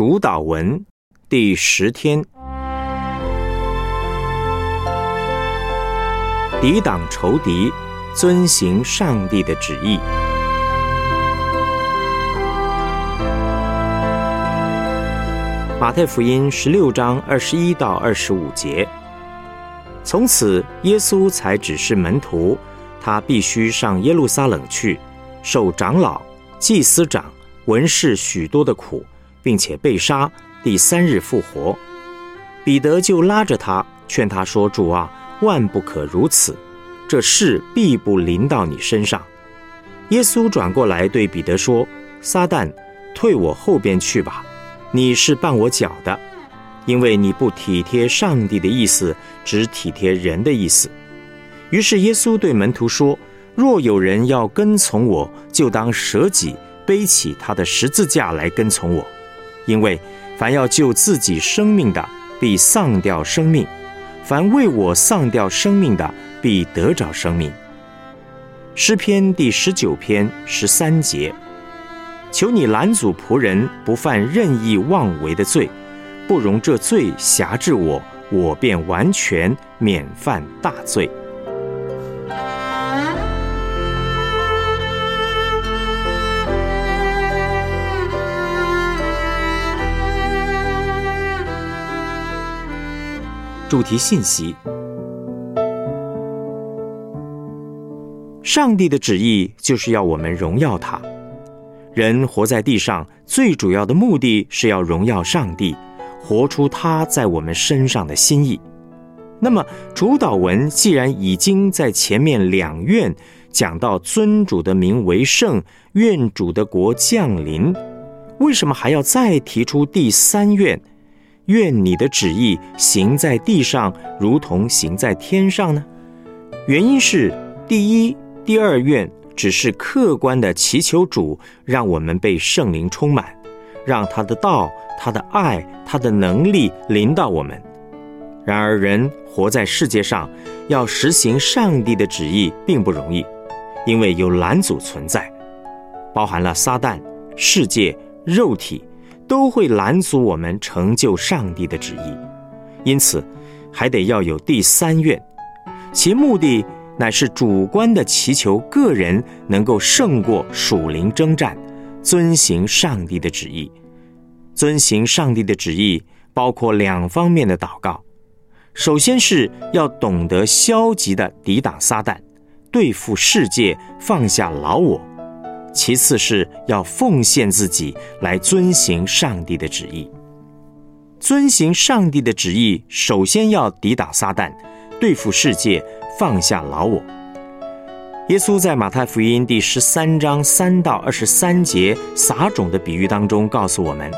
主导文第十天，抵挡仇敌，遵行上帝的旨意。马太福音十六章二十一到二十五节。从此，耶稣才指示门徒，他必须上耶路撒冷去，受长老、祭司长、文士许多的苦。并且被杀，第三日复活。彼得就拉着他，劝他说：“主啊，万不可如此，这事必不临到你身上。”耶稣转过来对彼得说：“撒旦，退我后边去吧！你是绊我脚的，因为你不体贴上帝的意思，只体贴人的意思。”于是耶稣对门徒说：“若有人要跟从我，就当舍己，背起他的十字架来跟从我。”因为凡要救自己生命的，必丧掉生命；凡为我丧掉生命的，必得着生命。诗篇第十九篇十三节：求你拦阻仆人不犯任意妄为的罪，不容这罪辖制我，我便完全免犯大罪。主题信息：上帝的旨意就是要我们荣耀他。人活在地上最主要的目的是要荣耀上帝，活出他在我们身上的心意。那么，主导文既然已经在前面两院讲到尊主的名为圣，愿主的国降临，为什么还要再提出第三院？愿你的旨意行在地上，如同行在天上呢？原因是第一、第二愿只是客观的祈求主，让我们被圣灵充满，让他的道、他的爱、他的能力临到我们。然而，人活在世界上，要实行上帝的旨意并不容易，因为有拦阻存在，包含了撒旦、世界、肉体。都会拦阻我们成就上帝的旨意，因此还得要有第三愿，其目的乃是主观的祈求个人能够胜过属灵征战，遵行上帝的旨意。遵行上帝的旨意包括两方面的祷告，首先是要懂得消极的抵挡撒旦，对付世界，放下老我。其次是要奉献自己来遵行上帝的旨意。遵行上帝的旨意，首先要抵挡撒旦，对付世界，放下老我。耶稣在马太福音第十三章三到二十三节撒种的比喻当中告诉我们：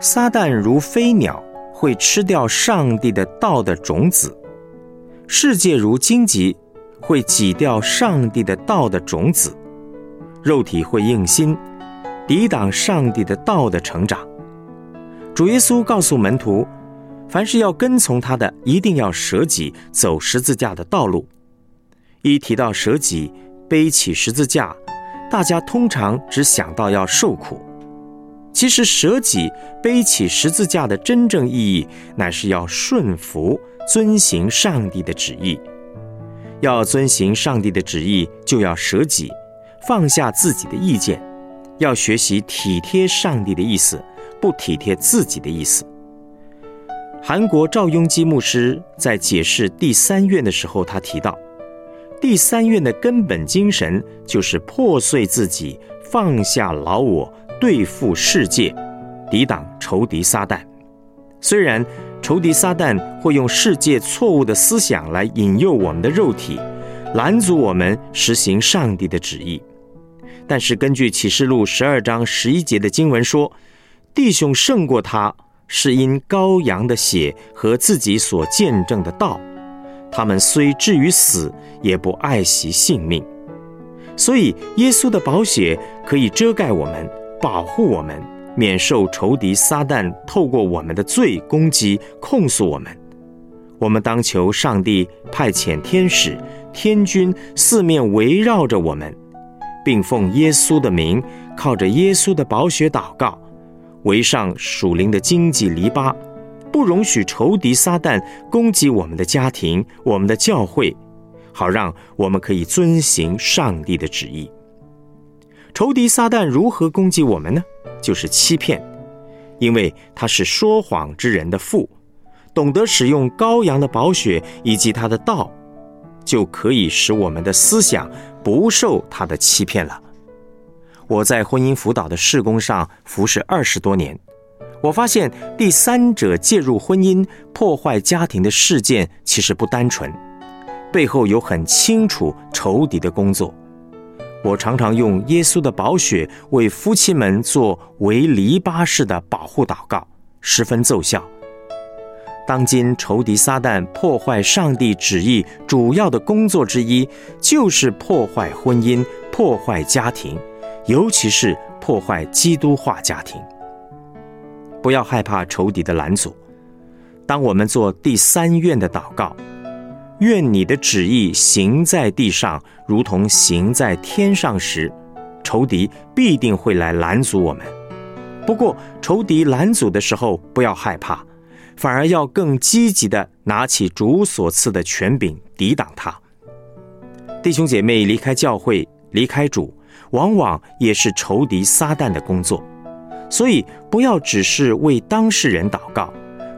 撒旦如飞鸟，会吃掉上帝的道的种子；世界如荆棘，会挤掉上帝的道的种子。肉体会硬心，抵挡上帝的道的成长。主耶稣告诉门徒，凡是要跟从他的，一定要舍己，走十字架的道路。一提到舍己，背起十字架，大家通常只想到要受苦。其实舍己背起十字架的真正意义，乃是要顺服、遵行上帝的旨意。要遵行上帝的旨意，就要舍己。放下自己的意见，要学习体贴上帝的意思，不体贴自己的意思。韩国赵雍基牧师在解释第三愿的时候，他提到，第三愿的根本精神就是破碎自己，放下老我，对付世界，抵挡仇敌撒旦。虽然仇敌撒旦会用世界错误的思想来引诱我们的肉体，拦阻我们实行上帝的旨意。但是，根据启示录十二章十一节的经文说，弟兄胜过他，是因羔羊的血和自己所见证的道。他们虽至于死，也不爱惜性命。所以，耶稣的宝血可以遮盖我们，保护我们，免受仇敌撒旦透过我们的罪攻击、控诉我们。我们当求上帝派遣天使、天军四面围绕着我们。并奉耶稣的名，靠着耶稣的宝血祷告，围上属灵的荆棘篱笆，不容许仇敌撒旦攻击我们的家庭、我们的教会，好让我们可以遵行上帝的旨意。仇敌撒旦如何攻击我们呢？就是欺骗，因为他是说谎之人的父，懂得使用羔羊的宝血以及他的道，就可以使我们的思想不受他的欺骗了。我在婚姻辅导的事工上服侍二十多年，我发现第三者介入婚姻、破坏家庭的事件其实不单纯，背后有很清楚仇敌的工作。我常常用耶稣的宝血为夫妻们做为篱笆式的保护祷告，十分奏效。当今仇敌撒旦破坏上帝旨意主要的工作之一，就是破坏婚姻、破坏家庭，尤其是破坏基督化家庭。不要害怕仇敌的拦阻，当我们做第三愿的祷告。愿你的旨意行在地上，如同行在天上时，仇敌必定会来拦阻我们。不过，仇敌拦阻的时候，不要害怕，反而要更积极的拿起主所赐的权柄抵挡他。弟兄姐妹离开教会、离开主，往往也是仇敌撒旦的工作，所以不要只是为当事人祷告，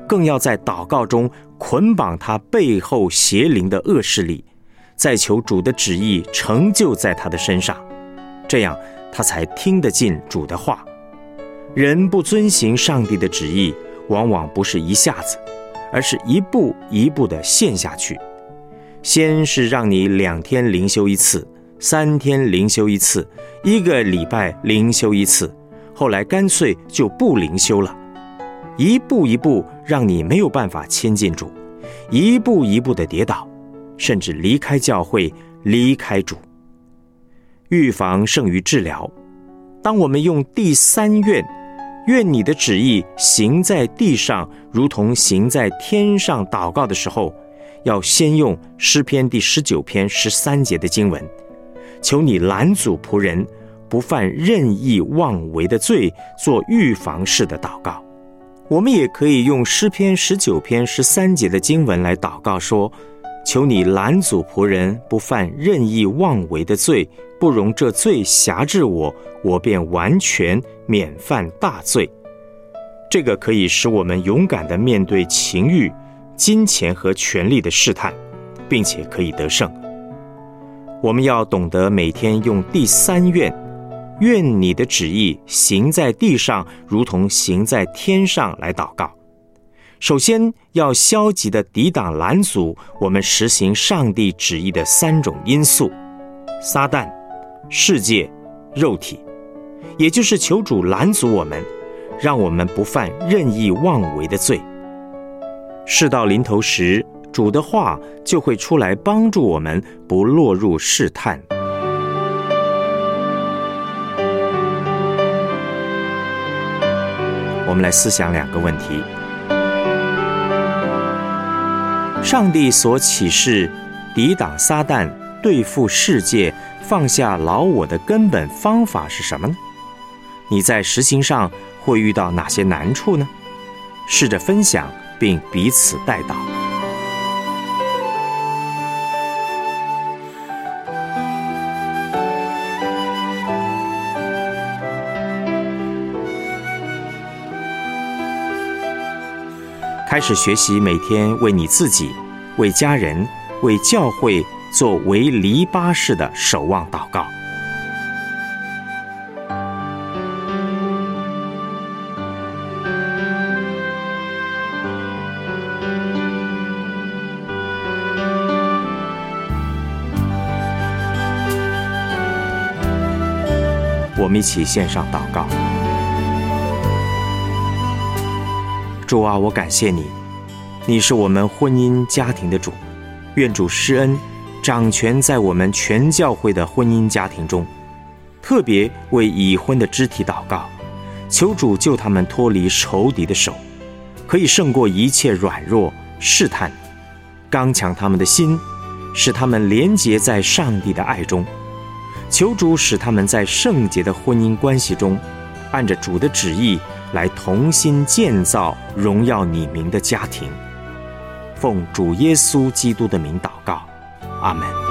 更要在祷告中。捆绑他背后邪灵的恶势力，再求主的旨意成就在他的身上，这样他才听得进主的话。人不遵行上帝的旨意，往往不是一下子，而是一步一步的陷下去。先是让你两天灵修一次，三天灵修一次，一个礼拜灵修一次，后来干脆就不灵修了。一步一步让你没有办法亲近主，一步一步的跌倒，甚至离开教会、离开主。预防胜于治疗。当我们用第三愿，愿你的旨意行在地上，如同行在天上祷告的时候，要先用诗篇第十九篇十三节的经文，求你拦阻仆人不犯任意妄为的罪，做预防式的祷告。我们也可以用诗篇十九篇十三节的经文来祷告说：“求你拦阻仆人不犯任意妄为的罪，不容这罪辖制我，我便完全免犯大罪。”这个可以使我们勇敢地面对情欲、金钱和权力的试探，并且可以得胜。我们要懂得每天用第三愿。愿你的旨意行在地上，如同行在天上。来祷告，首先要消极的抵挡拦阻我们实行上帝旨意的三种因素：撒旦、世界、肉体，也就是求主拦阻我们，让我们不犯任意妄为的罪。事到临头时，主的话就会出来帮助我们，不落入试探。我们来思想两个问题：上帝所启示抵挡撒旦、对付世界、放下老我的根本方法是什么呢？你在实行上会遇到哪些难处呢？试着分享并彼此带导。开始学习每天为你自己、为家人、为教会做为篱笆式的守望祷告。我们一起献上祷告。主啊，我感谢你，你是我们婚姻家庭的主，愿主施恩，掌权在我们全教会的婚姻家庭中，特别为已婚的肢体祷告，求主救他们脱离仇敌的手，可以胜过一切软弱试探，刚强他们的心，使他们连结在上帝的爱中，求主使他们在圣洁的婚姻关系中，按着主的旨意。来同心建造荣耀你名的家庭。奉主耶稣基督的名祷告，阿门。